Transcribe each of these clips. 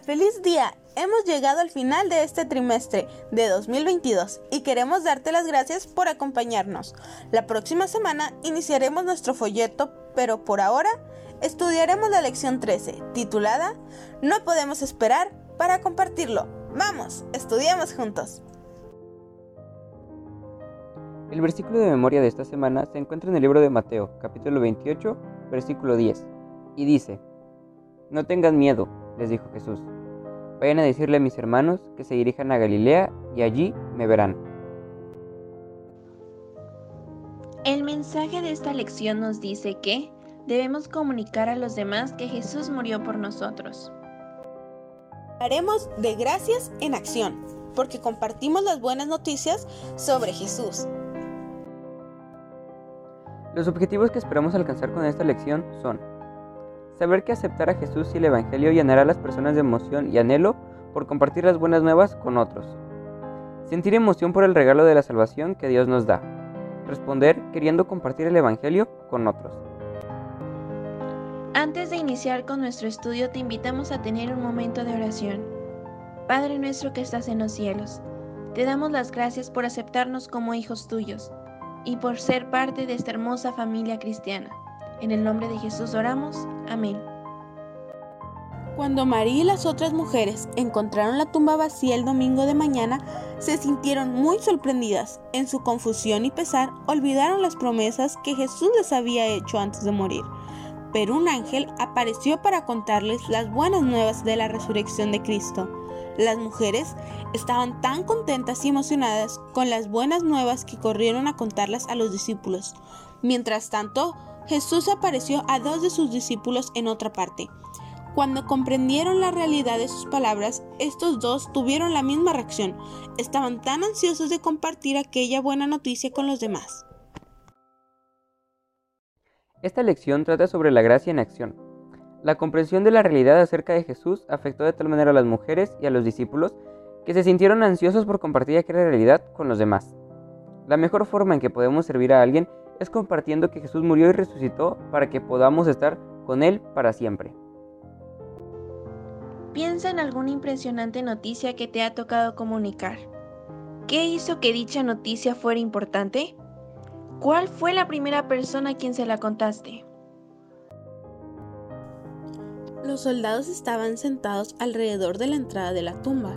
Feliz día. Hemos llegado al final de este trimestre de 2022 y queremos darte las gracias por acompañarnos. La próxima semana iniciaremos nuestro folleto, pero por ahora estudiaremos la lección 13, titulada No podemos esperar para compartirlo. Vamos, estudiemos juntos. El versículo de memoria de esta semana se encuentra en el libro de Mateo, capítulo 28, versículo 10, y dice, No tengan miedo, les dijo Jesús. Vayan a decirle a mis hermanos que se dirijan a Galilea y allí me verán. El mensaje de esta lección nos dice que debemos comunicar a los demás que Jesús murió por nosotros. Haremos de gracias en acción, porque compartimos las buenas noticias sobre Jesús. Los objetivos que esperamos alcanzar con esta lección son saber que aceptar a Jesús y el Evangelio llenará a las personas de emoción y anhelo por compartir las buenas nuevas con otros. Sentir emoción por el regalo de la salvación que Dios nos da. Responder queriendo compartir el Evangelio con otros. Antes de iniciar con nuestro estudio te invitamos a tener un momento de oración. Padre nuestro que estás en los cielos, te damos las gracias por aceptarnos como hijos tuyos y por ser parte de esta hermosa familia cristiana. En el nombre de Jesús oramos. Amén. Cuando María y las otras mujeres encontraron la tumba vacía el domingo de mañana, se sintieron muy sorprendidas. En su confusión y pesar, olvidaron las promesas que Jesús les había hecho antes de morir. Pero un ángel apareció para contarles las buenas nuevas de la resurrección de Cristo. Las mujeres estaban tan contentas y emocionadas con las buenas nuevas que corrieron a contarlas a los discípulos. Mientras tanto, Jesús apareció a dos de sus discípulos en otra parte. Cuando comprendieron la realidad de sus palabras, estos dos tuvieron la misma reacción. Estaban tan ansiosos de compartir aquella buena noticia con los demás. Esta lección trata sobre la gracia en acción. La comprensión de la realidad acerca de Jesús afectó de tal manera a las mujeres y a los discípulos que se sintieron ansiosos por compartir aquella realidad con los demás. La mejor forma en que podemos servir a alguien es compartiendo que Jesús murió y resucitó para que podamos estar con Él para siempre. Piensa en alguna impresionante noticia que te ha tocado comunicar. ¿Qué hizo que dicha noticia fuera importante? ¿Cuál fue la primera persona a quien se la contaste? Los soldados estaban sentados alrededor de la entrada de la tumba.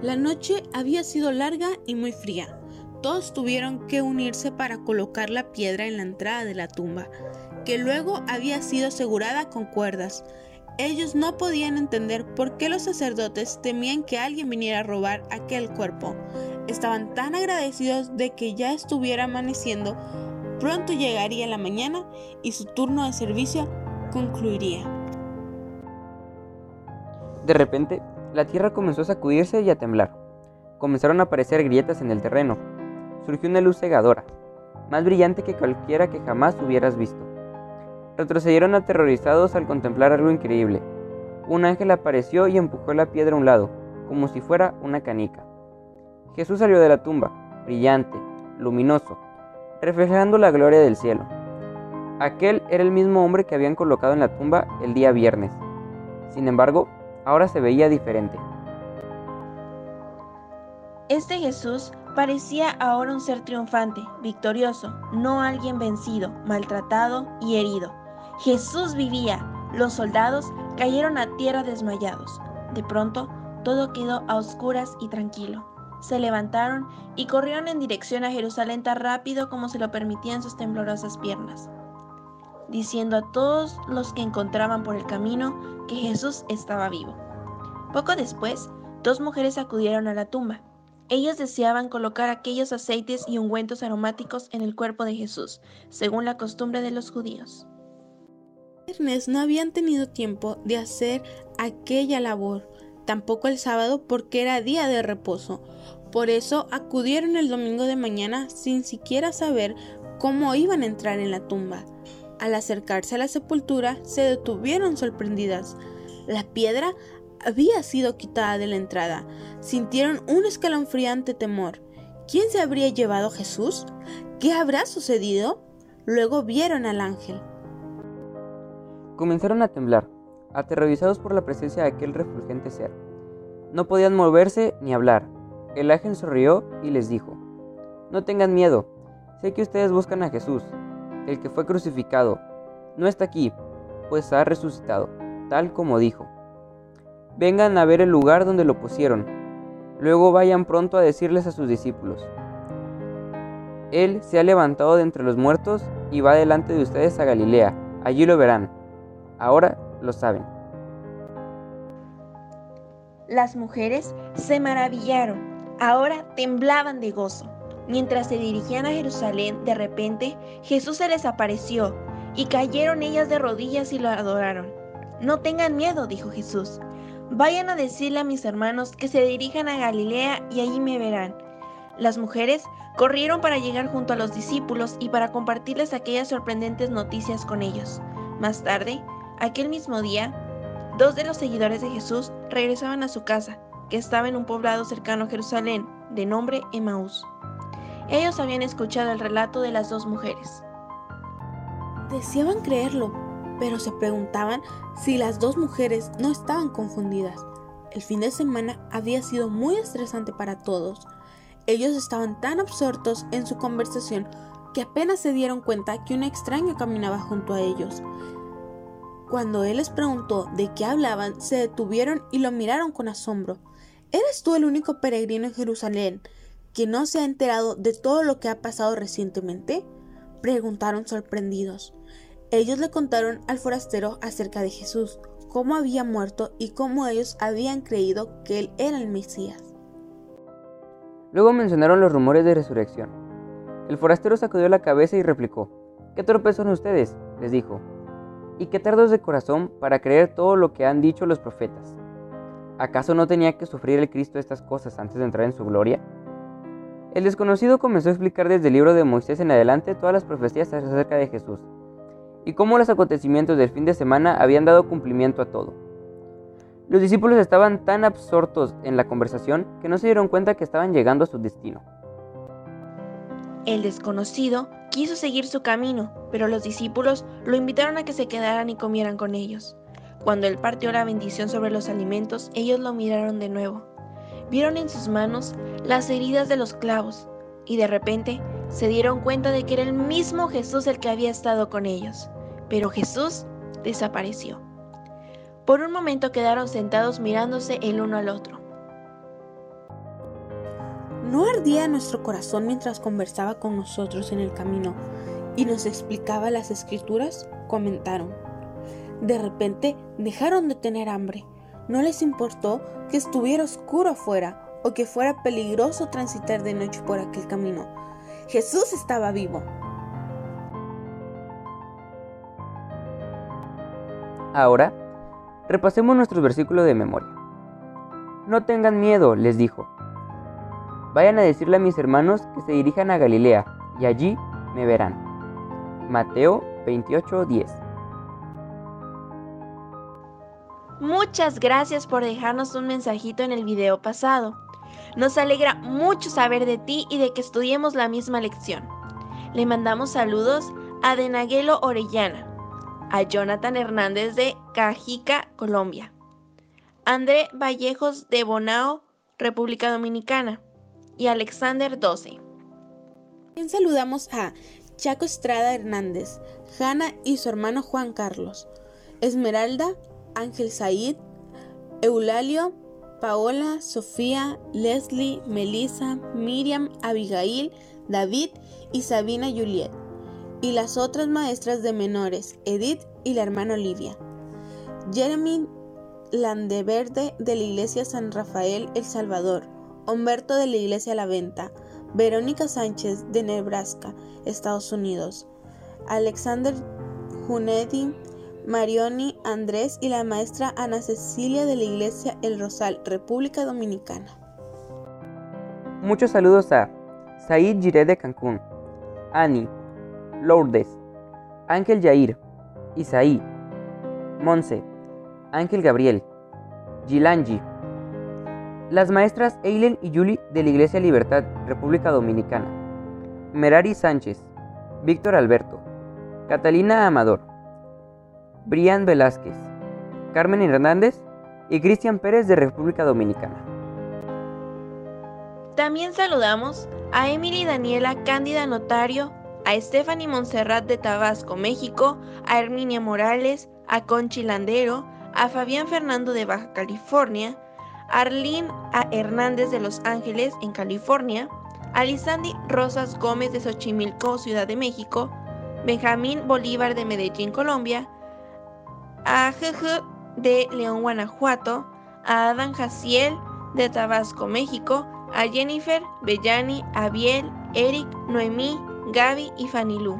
La noche había sido larga y muy fría. Todos tuvieron que unirse para colocar la piedra en la entrada de la tumba, que luego había sido asegurada con cuerdas. Ellos no podían entender por qué los sacerdotes temían que alguien viniera a robar aquel cuerpo. Estaban tan agradecidos de que ya estuviera amaneciendo, pronto llegaría la mañana y su turno de servicio concluiría. De repente, la tierra comenzó a sacudirse y a temblar. Comenzaron a aparecer grietas en el terreno. Surgió una luz cegadora, más brillante que cualquiera que jamás hubieras visto. Retrocedieron aterrorizados al contemplar algo increíble. Un ángel apareció y empujó la piedra a un lado, como si fuera una canica. Jesús salió de la tumba, brillante, luminoso, reflejando la gloria del cielo. Aquel era el mismo hombre que habían colocado en la tumba el día viernes. Sin embargo, ahora se veía diferente. Este Jesús parecía ahora un ser triunfante, victorioso, no alguien vencido, maltratado y herido. Jesús vivía. Los soldados cayeron a tierra desmayados. De pronto, todo quedó a oscuras y tranquilo. Se levantaron y corrieron en dirección a Jerusalén tan rápido como se lo permitían sus temblorosas piernas, diciendo a todos los que encontraban por el camino que Jesús estaba vivo. Poco después, dos mujeres acudieron a la tumba. Ellos deseaban colocar aquellos aceites y ungüentos aromáticos en el cuerpo de Jesús, según la costumbre de los judíos. Viernes no habían tenido tiempo de hacer aquella labor, tampoco el sábado porque era día de reposo. Por eso acudieron el domingo de mañana sin siquiera saber cómo iban a entrar en la tumba. Al acercarse a la sepultura se detuvieron sorprendidas. La piedra había sido quitada de la entrada. Sintieron un escalofriante temor. ¿Quién se habría llevado Jesús? ¿Qué habrá sucedido? Luego vieron al ángel. Comenzaron a temblar. aterrorizados por la presencia de aquel refulgente ser. No podían moverse ni hablar. El ángel sonrió y les dijo, No tengan miedo, sé que ustedes buscan a Jesús, el que fue crucificado. No está aquí, pues ha resucitado, tal como dijo. Vengan a ver el lugar donde lo pusieron. Luego vayan pronto a decirles a sus discípulos. Él se ha levantado de entre los muertos y va delante de ustedes a Galilea. Allí lo verán. Ahora lo saben. Las mujeres se maravillaron. Ahora temblaban de gozo. Mientras se dirigían a Jerusalén, de repente Jesús se les apareció y cayeron ellas de rodillas y lo adoraron. No tengan miedo, dijo Jesús. Vayan a decirle a mis hermanos que se dirijan a Galilea y allí me verán. Las mujeres corrieron para llegar junto a los discípulos y para compartirles aquellas sorprendentes noticias con ellos. Más tarde, aquel mismo día, dos de los seguidores de Jesús regresaban a su casa, que estaba en un poblado cercano a Jerusalén, de nombre Emaús. Ellos habían escuchado el relato de las dos mujeres. Deseaban creerlo, pero se preguntaban si las dos mujeres no estaban confundidas. El fin de semana había sido muy estresante para todos. Ellos estaban tan absortos en su conversación que apenas se dieron cuenta que un extraño caminaba junto a ellos. Cuando él les preguntó de qué hablaban, se detuvieron y lo miraron con asombro. ¿Eres tú el único peregrino en Jerusalén que no se ha enterado de todo lo que ha pasado recientemente? Preguntaron sorprendidos. Ellos le contaron al forastero acerca de Jesús, cómo había muerto y cómo ellos habían creído que él era el Mesías. Luego mencionaron los rumores de resurrección. El forastero sacudió la cabeza y replicó, ¿Qué torpes son ustedes? les dijo, y qué tardos de corazón para creer todo lo que han dicho los profetas. ¿Acaso no tenía que sufrir el Cristo estas cosas antes de entrar en su gloria? El desconocido comenzó a explicar desde el libro de Moisés en adelante todas las profecías acerca de Jesús, y cómo los acontecimientos del fin de semana habían dado cumplimiento a todo. Los discípulos estaban tan absortos en la conversación que no se dieron cuenta que estaban llegando a su destino. El desconocido quiso seguir su camino, pero los discípulos lo invitaron a que se quedaran y comieran con ellos. Cuando él partió la bendición sobre los alimentos, ellos lo miraron de nuevo. Vieron en sus manos las heridas de los clavos y de repente se dieron cuenta de que era el mismo Jesús el que había estado con ellos. Pero Jesús desapareció. Por un momento quedaron sentados mirándose el uno al otro. ¿No ardía nuestro corazón mientras conversaba con nosotros en el camino y nos explicaba las escrituras? Comentaron. De repente dejaron de tener hambre. No les importó que estuviera oscuro afuera o que fuera peligroso transitar de noche por aquel camino. Jesús estaba vivo. Ahora, repasemos nuestros versículos de memoria. No tengan miedo, les dijo. Vayan a decirle a mis hermanos que se dirijan a Galilea, y allí me verán. Mateo 28:10 Muchas gracias por dejarnos un mensajito en el video pasado. Nos alegra mucho saber de ti y de que estudiemos la misma lección. Le mandamos saludos a Denaguelo Orellana, a Jonathan Hernández de Cajica, Colombia, André Vallejos de Bonao, República Dominicana, y Alexander 12. También saludamos a Chaco Estrada Hernández, Hanna y su hermano Juan Carlos, Esmeralda, Ángel Said, Eulalio, Paola, Sofía, Leslie, Melissa, Miriam, Abigail, David y Sabina Juliet, y las otras maestras de menores, Edith y la hermana Olivia. Jeremy Landeverde de la Iglesia San Rafael El Salvador, Humberto de la Iglesia La Venta, Verónica Sánchez de Nebraska, Estados Unidos, Alexander Junedi, Marioni Andrés y la maestra Ana Cecilia de la Iglesia El Rosal, República Dominicana. Muchos saludos a Said Giré de Cancún, Ani, Lourdes, Ángel Yair, Isaí, Monse, Ángel Gabriel, Gilangi, las maestras Eilen y Yuli de la Iglesia Libertad, República Dominicana, Merari Sánchez, Víctor Alberto, Catalina Amador, Brian Velázquez, Carmen Hernández y Cristian Pérez de República Dominicana. También saludamos a Emily Daniela Cándida Notario, a Stephanie Montserrat de Tabasco, México, a Herminia Morales, a Conchi Landero, a Fabián Fernando de Baja California, a Arlene a. Hernández de Los Ángeles, en California, a Lisandi Rosas Gómez de Xochimilco, Ciudad de México, Benjamín Bolívar de Medellín, Colombia, a Jeje de León, Guanajuato, a Adán Jaciel de Tabasco, México, a Jennifer, Bellani, Abiel, Eric, Noemí, Gaby y Fanilú.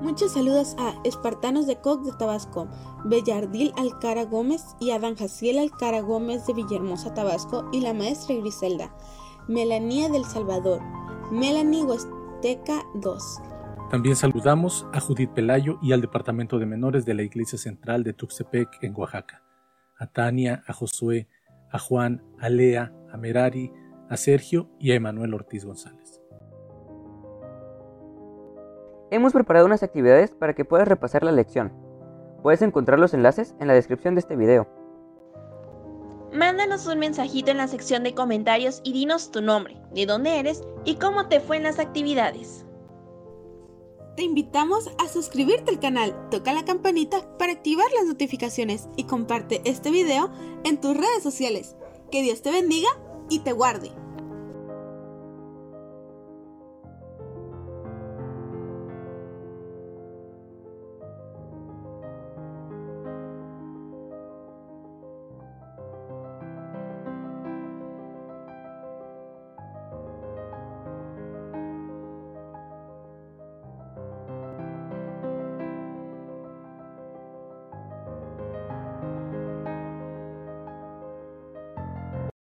Muchos saludos a Espartanos de Cox de Tabasco, Bellardil Alcara Gómez y Adán Jaciel Alcara Gómez de Villahermosa, Tabasco y la maestra Griselda, Melanía del Salvador, Melanie Huasteca 2. También saludamos a Judith Pelayo y al Departamento de Menores de la Iglesia Central de Tuxtepec en Oaxaca, a Tania, a Josué, a Juan, a Lea, a Merari, a Sergio y a Emanuel Ortiz González. Hemos preparado unas actividades para que puedas repasar la lección. Puedes encontrar los enlaces en la descripción de este video. Mándanos un mensajito en la sección de comentarios y dinos tu nombre, de dónde eres y cómo te fue en las actividades. Te invitamos a suscribirte al canal, toca la campanita para activar las notificaciones y comparte este video en tus redes sociales. Que Dios te bendiga y te guarde.